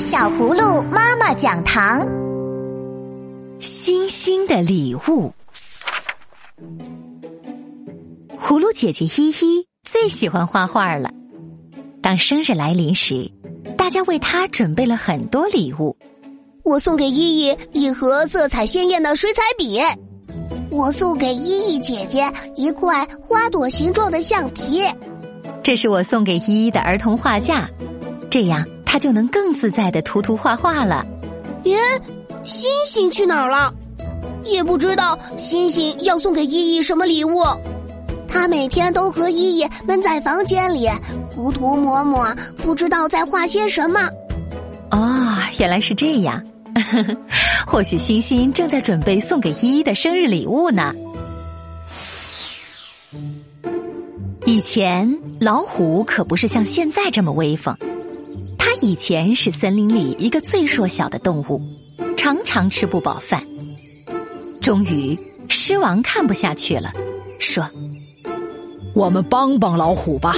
小葫芦妈妈讲堂，星星的礼物。葫芦姐姐依依最喜欢画画了。当生日来临时，大家为她准备了很多礼物。我送给依依一盒色彩鲜艳的水彩笔，我送给依依姐姐一块花朵形状的橡皮。这是我送给依依的儿童画架，这样。他就能更自在的涂涂画画了。耶，星星去哪儿了？也不知道星星要送给依依什么礼物。他每天都和依依闷在房间里涂涂抹抹，不知道在画些什么。哦，原来是这样。或许星星正在准备送给依依的生日礼物呢。以前老虎可不是像现在这么威风。它以前是森林里一个最弱小的动物，常常吃不饱饭。终于，狮王看不下去了，说：“我们帮帮老虎吧，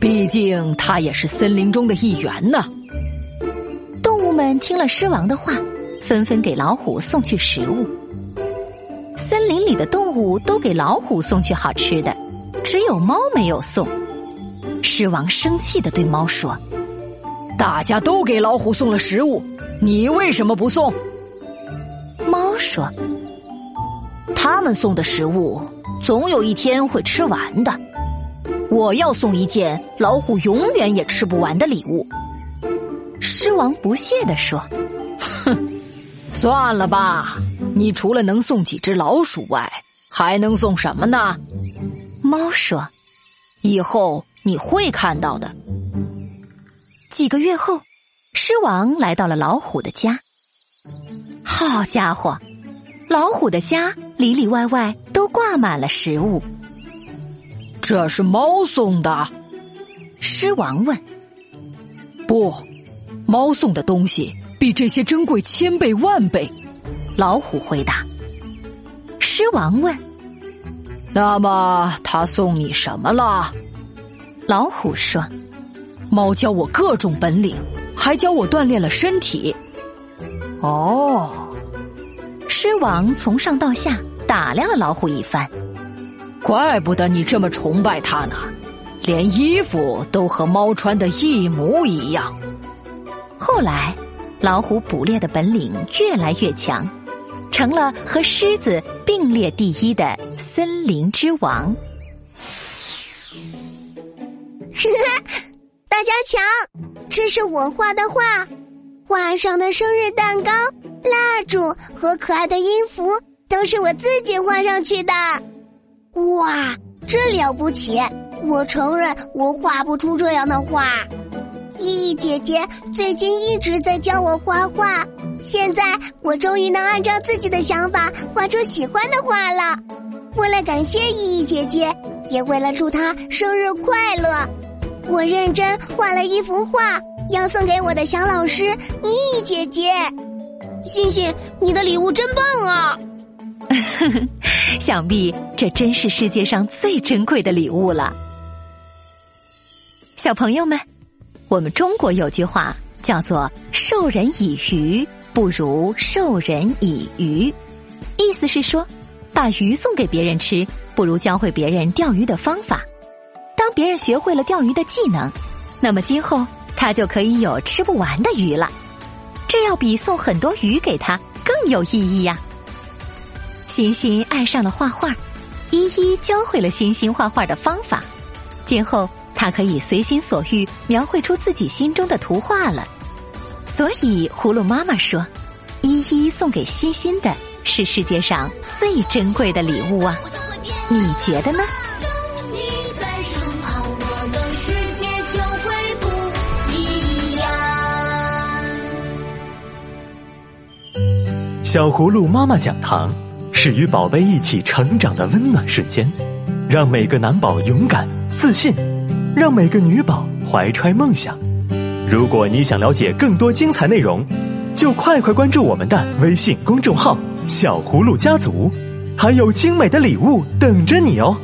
毕竟它也是森林中的一员呢。”动物们听了狮王的话，纷纷给老虎送去食物。森林里的动物都给老虎送去好吃的，只有猫没有送。狮王生气的对猫说。大家都给老虎送了食物，你为什么不送？猫说：“他们送的食物总有一天会吃完的，我要送一件老虎永远也吃不完的礼物。”狮王不屑地说：“哼，算了吧，你除了能送几只老鼠外，还能送什么呢？”猫说：“以后你会看到的。”几个月后，狮王来到了老虎的家。好家伙，老虎的家里里外外都挂满了食物。这是猫送的？狮王问。不，猫送的东西比这些珍贵千倍万倍。老虎回答。狮王问：“那么他送你什么了？”老虎说。猫教我各种本领，还教我锻炼了身体。哦，狮王从上到下打量了老虎一番，怪不得你这么崇拜它呢，连衣服都和猫穿的一模一样。后来，老虎捕猎的本领越来越强，成了和狮子并列第一的森林之王。大家瞧，这是我画的画，画上的生日蛋糕、蜡烛和可爱的音符都是我自己画上去的。哇，真了不起！我承认我画不出这样的画。依依姐姐最近一直在教我画画，现在我终于能按照自己的想法画出喜欢的画了。为了感谢依依姐姐，也为了祝她生日快乐。我认真画了一幅画，要送给我的小老师妮妮姐姐。星星，你的礼物真棒啊！想必这真是世界上最珍贵的礼物了。小朋友们，我们中国有句话叫做“授人以鱼，不如授人以渔”，意思是说，把鱼送给别人吃，不如教会别人钓鱼的方法。别人学会了钓鱼的技能，那么今后他就可以有吃不完的鱼了。这要比送很多鱼给他更有意义呀！欣欣爱上了画画，一一教会了欣欣画画的方法。今后他可以随心所欲描绘出自己心中的图画了。所以葫芦妈妈说：“依依送给欣欣的是世界上最珍贵的礼物啊！”你觉得呢？小葫芦妈妈讲堂是与宝贝一起成长的温暖瞬间，让每个男宝勇敢自信，让每个女宝怀揣梦想。如果你想了解更多精彩内容，就快快关注我们的微信公众号“小葫芦家族”，还有精美的礼物等着你哦。